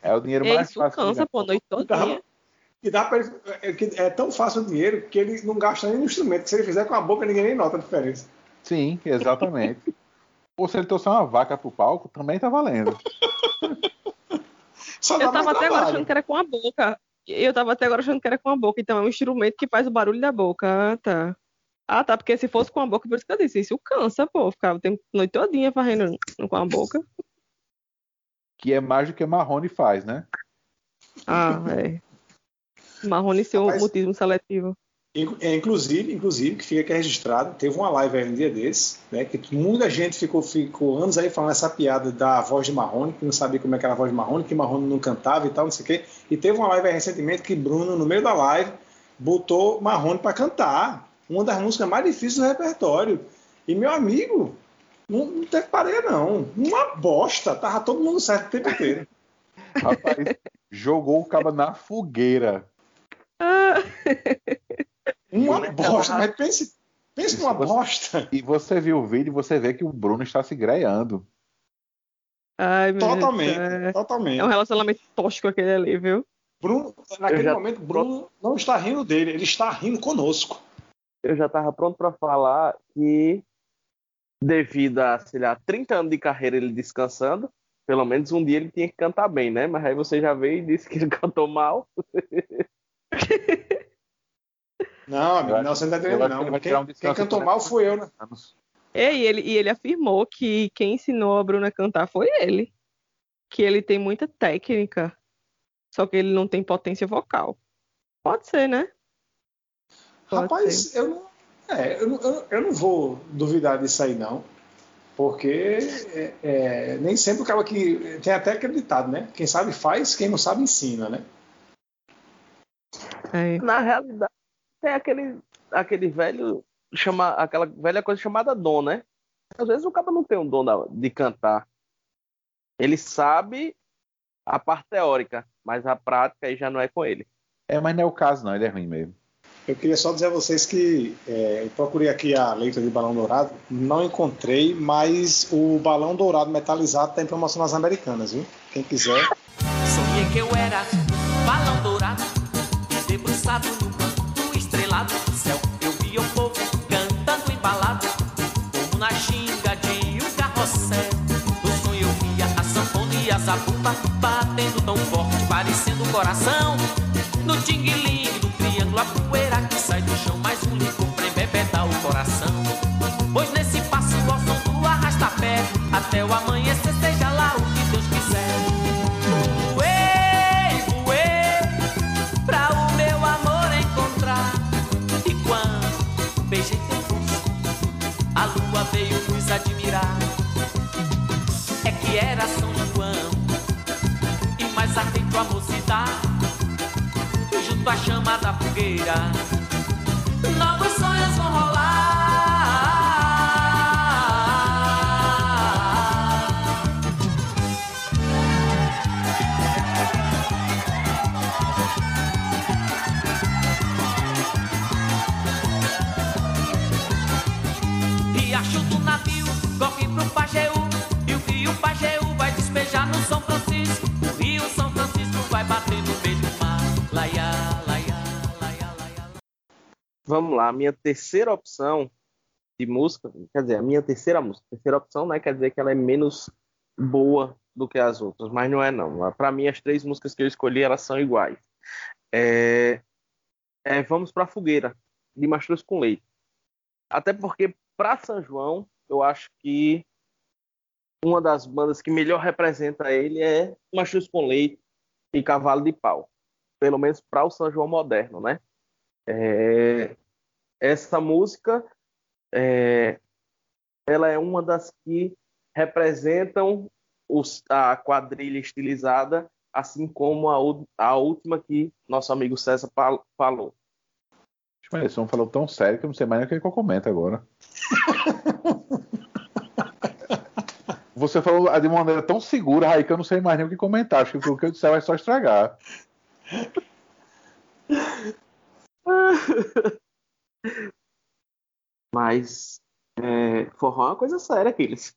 É o dinheiro mais Isso fácil. cansa, pô, a noite todinha. E dá pra ele, é, é tão fácil o dinheiro que ele não gasta nem no instrumento. Se ele fizer com a boca, ninguém nem nota a diferença. Sim, exatamente. Ou se ele trouxer uma vaca pro palco, também tá valendo. Só Eu tava até agora achando que era com a boca. Eu tava até agora achando que era com a boca. Então é um instrumento que faz o barulho da boca. Ah, tá. Ah, tá. Porque se fosse com a boca, por isso que eu disse, isso cansa, pô. Ficava o tempo a noite todinha fazendo com a boca. Que é mais do que Marrone faz, né? Ah, é. Marrone seu Rapaz, mutismo seletivo. É, Inclusive, inclusive, que fica aqui registrado, teve uma live aí um dia desse, né? Que muita gente ficou, ficou anos aí falando essa piada da voz de Marrone, que não sabia como é que era a voz de Marrone, que Marrone não cantava e tal, não sei o quê. E teve uma live aí recentemente que Bruno, no meio da live, botou Marrone para cantar. Uma das músicas mais difíceis do repertório. E meu amigo, não, não teve pareia, não. Uma bosta. Tava todo mundo certo o tempo inteiro. Rapaz, jogou o cabo na fogueira. Uma bosta, mas pense, pense numa bosta. E você viu o vídeo e você vê que o Bruno está se greando. Ai, meu Totalmente, céu. totalmente. É um relacionamento tóxico aquele ali, viu? Bruno, naquele já- momento, Bruno não está rindo dele, ele está rindo conosco. Eu já tava pronto pra falar que, devido a, sei lá, 30 anos de carreira ele descansando, pelo menos um dia ele tinha que cantar bem, né? Mas aí você já veio e disse que ele cantou mal. Não, amigo, não, você não entendendo, vai Quem, um quem cantou mal foi eu, né? É, e ele, e ele afirmou que quem ensinou a Bruna a cantar foi ele. Que ele tem muita técnica, só que ele não tem potência vocal. Pode ser, né? Pode Rapaz, eu não, é, eu, não, eu não- eu não vou duvidar disso aí, não. Porque é, é, nem sempre o cara que. Tem até acreditado, né? Quem sabe faz, quem não sabe ensina, né? É. Na realidade, tem aquele, aquele velho, chama, aquela velha coisa chamada dom, né? Às vezes o cara não tem um dom da- de cantar. Ele sabe a parte teórica, mas a prática aí já não é com ele. É, mas não é o caso, não. Ele é ruim mesmo. Eu queria só dizer a vocês que é, eu procurei aqui a letra de Balão Dourado, não encontrei, mas o Balão Dourado metalizado tem promoção nas Americanas, viu? Quem quiser. Sonhei que eu era balão dourado, debruçado no manto estrelado do céu. Eu via o povo cantando embalado, como na ginga de um carrossel. No sonho eu via a sanfona e a zabumba batendo tão forte, parecendo um coração. No ting-ling do triângulo, a poeira que sai do chão, mais um licor pra embebetar o coração. Chama Vamos lá, a minha terceira opção de música, quer dizer, a minha terceira música, terceira opção não é quer dizer que ela é menos boa do que as outras, mas não é não. Para mim as três músicas que eu escolhi elas são iguais. É, é, vamos para Fogueira de Mastruz com Leite. Até porque para São João eu acho que uma das bandas que melhor representa ele é Mastruz com Leite e Cavalo de Pau, pelo menos para o São João moderno, né? É, essa música é, ela é uma das que representam os- a quadrilha estilizada, assim como a, a última que nosso amigo César fal- falou. Mas esse homem falou tão sério que eu não sei mais nem o que eu comento agora. Você falou de uma maneira tão segura, Raí, que eu não sei mais nem o que comentar. Acho que o que eu disser vai só estragar. Mas é, forró é uma coisa séria, aqueles.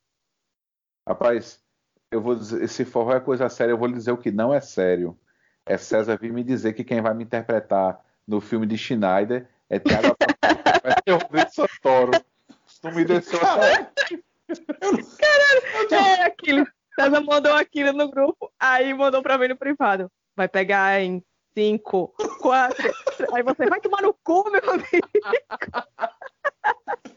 Rapaz, eu vou dizer, esse forró é coisa séria, eu vou lhe dizer o que não é sério. É César vir me dizer que quem vai me interpretar no filme de Schneider é Thiago vai ser Rodrigo Santoro. Isso me desceu até. Caralho, é aquilo. César mandou aquilo no grupo, aí mandou pra mim no privado. Vai pegar em 5, 4. Aí você vai tomar no cu, meu amigo.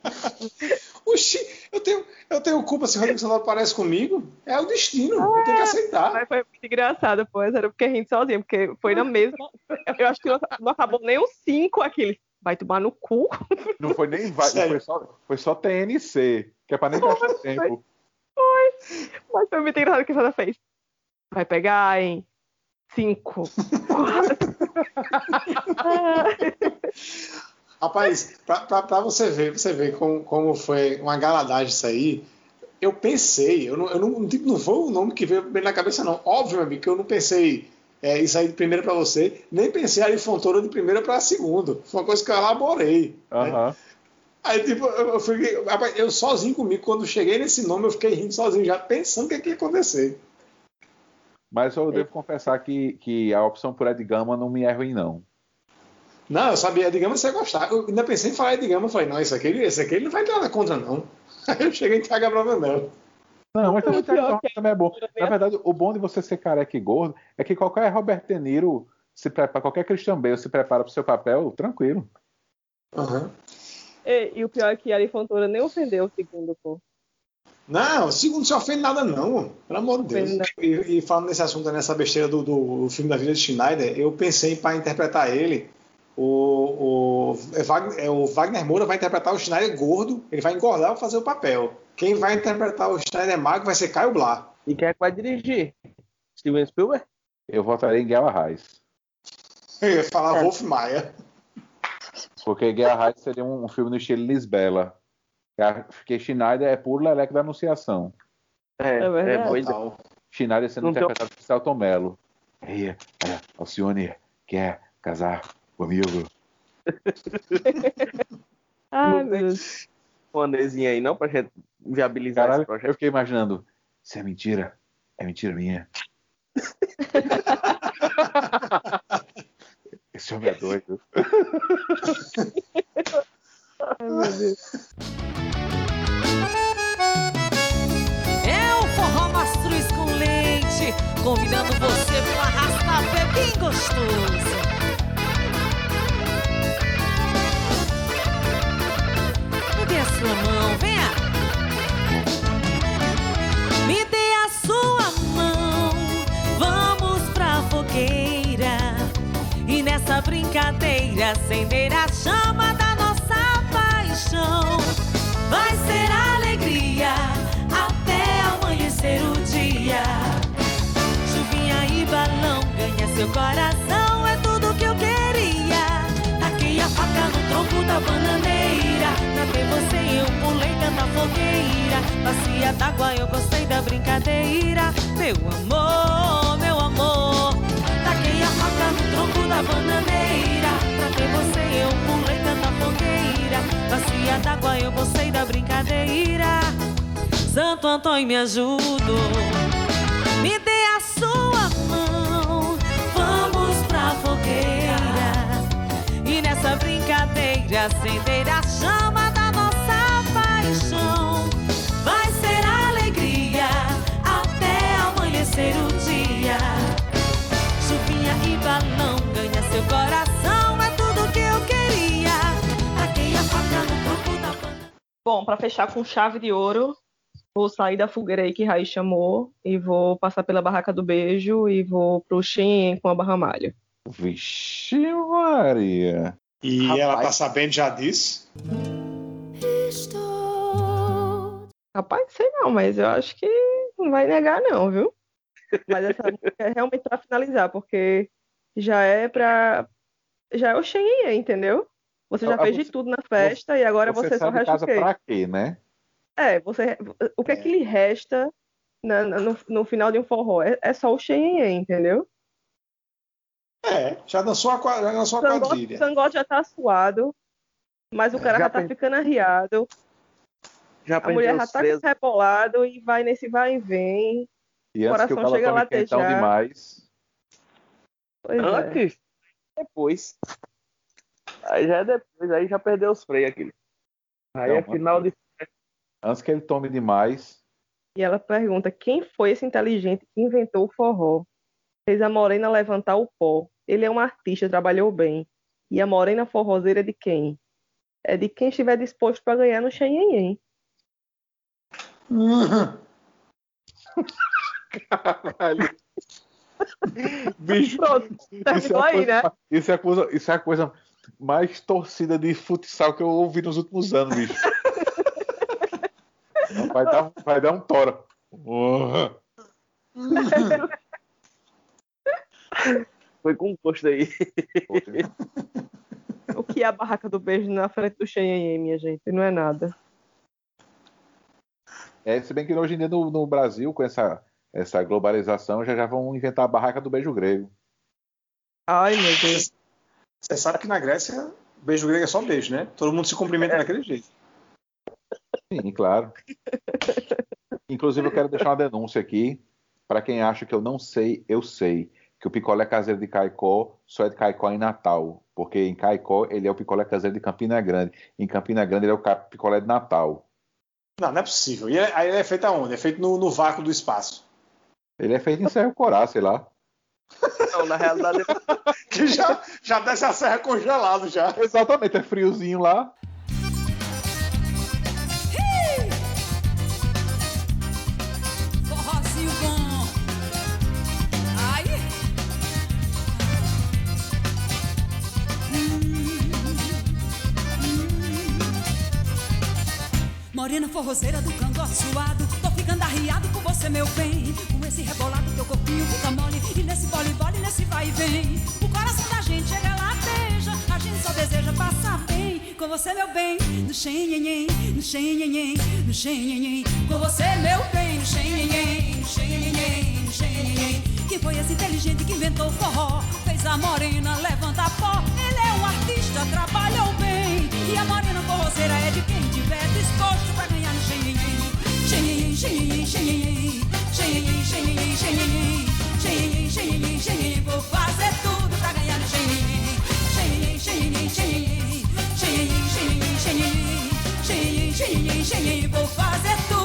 Oxi, eu tenho, eu tenho culpa se o Rodrigo Santoro parece comigo. É o destino, eu tenho que aceitar. Mas foi muito engraçado, pô. Era porque rindo sozinho, porque foi na mesma. Eu acho que não, não acabou nem os 5 aqueles. Vai tomar no cu. Não foi nem vai, foi só, foi só TNC, que é pra nem gastar tempo. Foi. Mas foi muito engraçado o que a César fez. Vai pegar em 5, 4. Rapaz, pra você ver, você ver como, como foi uma galadagem isso aí, eu pensei, eu não, eu não, não foi o nome que veio bem na cabeça, não. Óbvio, meu amigo, que eu não pensei é, isso aí de primeira pra você, nem pensei ali Fontoura de primeira pra segundo. Foi uma coisa que eu elaborei. Aham. Aí, tipo, eu, eu, fiquei, rapaz, eu sozinho comigo, quando cheguei nesse nome, eu fiquei rindo sozinho, já pensando o que, que ia acontecer. Mas eu devo confessar que, que a opção por Ed Gama não me é ruim, não. Não, eu sabia, Ed Gama você ia gostar. Eu ainda pensei em falar Ed Gama, eu falei, não, esse aqui, esse aqui ele não vai ter nada contra, não. Aí eu cheguei em Thiago Bravanel. Não, mas também, pior também é bom. Na verdade, o bom de você ser careca e gordo é que qualquer Robert De Niro se prepara, qualquer Christian Bale se prepara pro seu papel, tranquilo. E, e o pior é que Ari Fontoura nem ofendeu o segundo, pô. Não, segundo não se ofende nada, não. Pelo amor de Deus. E, e falando nesse assunto, nessa besteira do, do filme da vida de Schneider, eu pensei para interpretar ele. O, o, é Wagner, é, o Wagner Moura vai interpretar o Schneider gordo, ele vai engordar para fazer o papel. Quem vai interpretar o Schneider magro vai ser Caio Blá. E quem é que vai dirigir? Steven Spielberg? Eu votaria em Guerra Reis. Eu ia falar Wolf Maia. Porque Guerra Reis seria um, um filme no estilo Lisbela. Porque Schneider é puro leleco da anunciação. É, É verdade. é. Total. Schneider sendo Não tem- interpretado por Celton Mello. É, Alcione quer casar comigo. Ai, meu Deus. Uma nezinha aí, não, pra gente viabilizar Caralho, esse projeto. eu fiquei imaginando. Se é mentira, é mentira minha. Esse homem é doido. É o forró mastruz com leite, convidando você pro arrasta-pé bem gostoso. Me dê a sua mão, venha. Me dê a sua mão, vamos pra fogueira. E nessa brincadeira acender a chama paixão. Vai ser alegria até amanhecer o dia. Chuvinha e balão ganha seu coração, é tudo que eu queria. Taquei a faca no tronco da bananeira. Ter você eu pulei tanta fogueira. Bacia d'água, eu gostei da brincadeira. Meu amor, meu amor. Taquei a faca no tronco da bananeira. Pra ter você eu pulei fogueira. Bacia d'água, eu gostei da brincadeira. Santo Antônio me ajuda. Me dê a sua mão. Vamos pra fogueira. E nessa brincadeira acender a chama da nossa paixão. Vai ser alegria até amanhecer o dia. Chuvinha e balão ganha seu coração, Bom, pra fechar com chave de ouro, vou sair da fogueira aí que Raiz chamou e vou passar pela Barraca do Beijo e vou pro Shen com a Barra Malha. Vixe, Maria. E Rapaz. ela tá sabendo já disso? Rapaz, sei não, mas eu acho que não vai negar não, viu? Mas essa música é realmente pra finalizar, porque já é pra... Já é o Shen, entendeu? Você já Ah, fez você- de tudo na festa e agora você, só sai de resta o casa quê? pra quê, né? É, você, o que é, que lhe resta na- na- no, no final de um forró? É, é só o Xenhen, entendeu? É, já dançou a, já dançou a Sangote, quadrilha. Sangote já tá suado, mas o cara já, Já tá ficando arriado. Já A mulher já tá presos. rebolado e vai nesse vai e vem. E o Coração chega a latejar. demais. Pois é. Antes, depois. Aí já é depois, aí já perdeu os freios aquele. Aí Não, é final de. Antes que ele tome demais. E ela pergunta: quem foi esse inteligente que inventou o forró? Fez a morena levantar o pó. Ele é um artista, trabalhou bem. E a morena forrozeira é de quem? É de quem estiver disposto para ganhar no Xenhen. Caralho. Bicho, Pronto, isso é, terminou aí, coisa, né? isso, é a coisa, isso é a coisa mais torcida de futsal que eu ouvi nos últimos anos, bicho. Vai dar, vai dar um tora. Uhum. Foi com gosto aí. O que é a barraca do beijo na frente do Xenhen, minha gente? Não é nada. É, se bem que hoje em dia no, no Brasil, com essa, essa globalização, já já vão inventar a barraca do beijo grego. Ai, meu Deus. Você sabe que na Grécia, beijo grego é só beijo, né? Todo mundo se cumprimenta daquele jeito. Sim, claro. Inclusive, eu quero deixar uma denúncia aqui. Para quem acha que eu não sei, eu sei. Que o picolé caseiro de Caicó só é de Caicó em Natal. Porque em Caicó ele é o picolé caseiro de Campina Grande. Em Campina Grande ele é o picolé de Natal. Não, não é possível. E ele- aí ele é feito aonde? É feito no, no vácuo do espaço. Ele é feito em Serra Corá, sei lá. Não, na realidade. Que já, já desce a serra congelado já. Exatamente, é friozinho lá. Forrozinho bom. Ai. Morena forrozeira do cangote suado andar riado com você, meu bem. Com esse rebolado, teu corpinho fica mole. E nesse bole, bole, nesse vai e vem. O coração da gente chega lá, beija. A gente só deseja passar bem. Com você, meu bem. No xenhenhen, no xenhenhen, no xenhenhen. Com você, meu bem. No xenhenhen, no xenhenhen, no xenhenhen. Foi esse inteligente que inventou o forró? Fez a morena levantar pó. Ele é um artista, trabalhou bem. E a morena forrozeira é de quem tiver disposto pra ganhar. Vou fazer tudo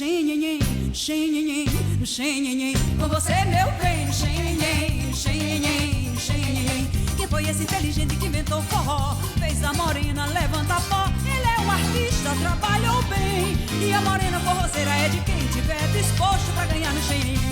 xenhenhen, xenhenhen, xenhenhen. Com você, meu bem, xenhenhen, xenhenhen, xenhenhen. Quem foi esse inteligente que inventou forró? Fez a morena levanta pó. Ele é um artista, trabalhou bem. E a morena forroceira é de quem tiver disposto pra ganhar no xenhenhen.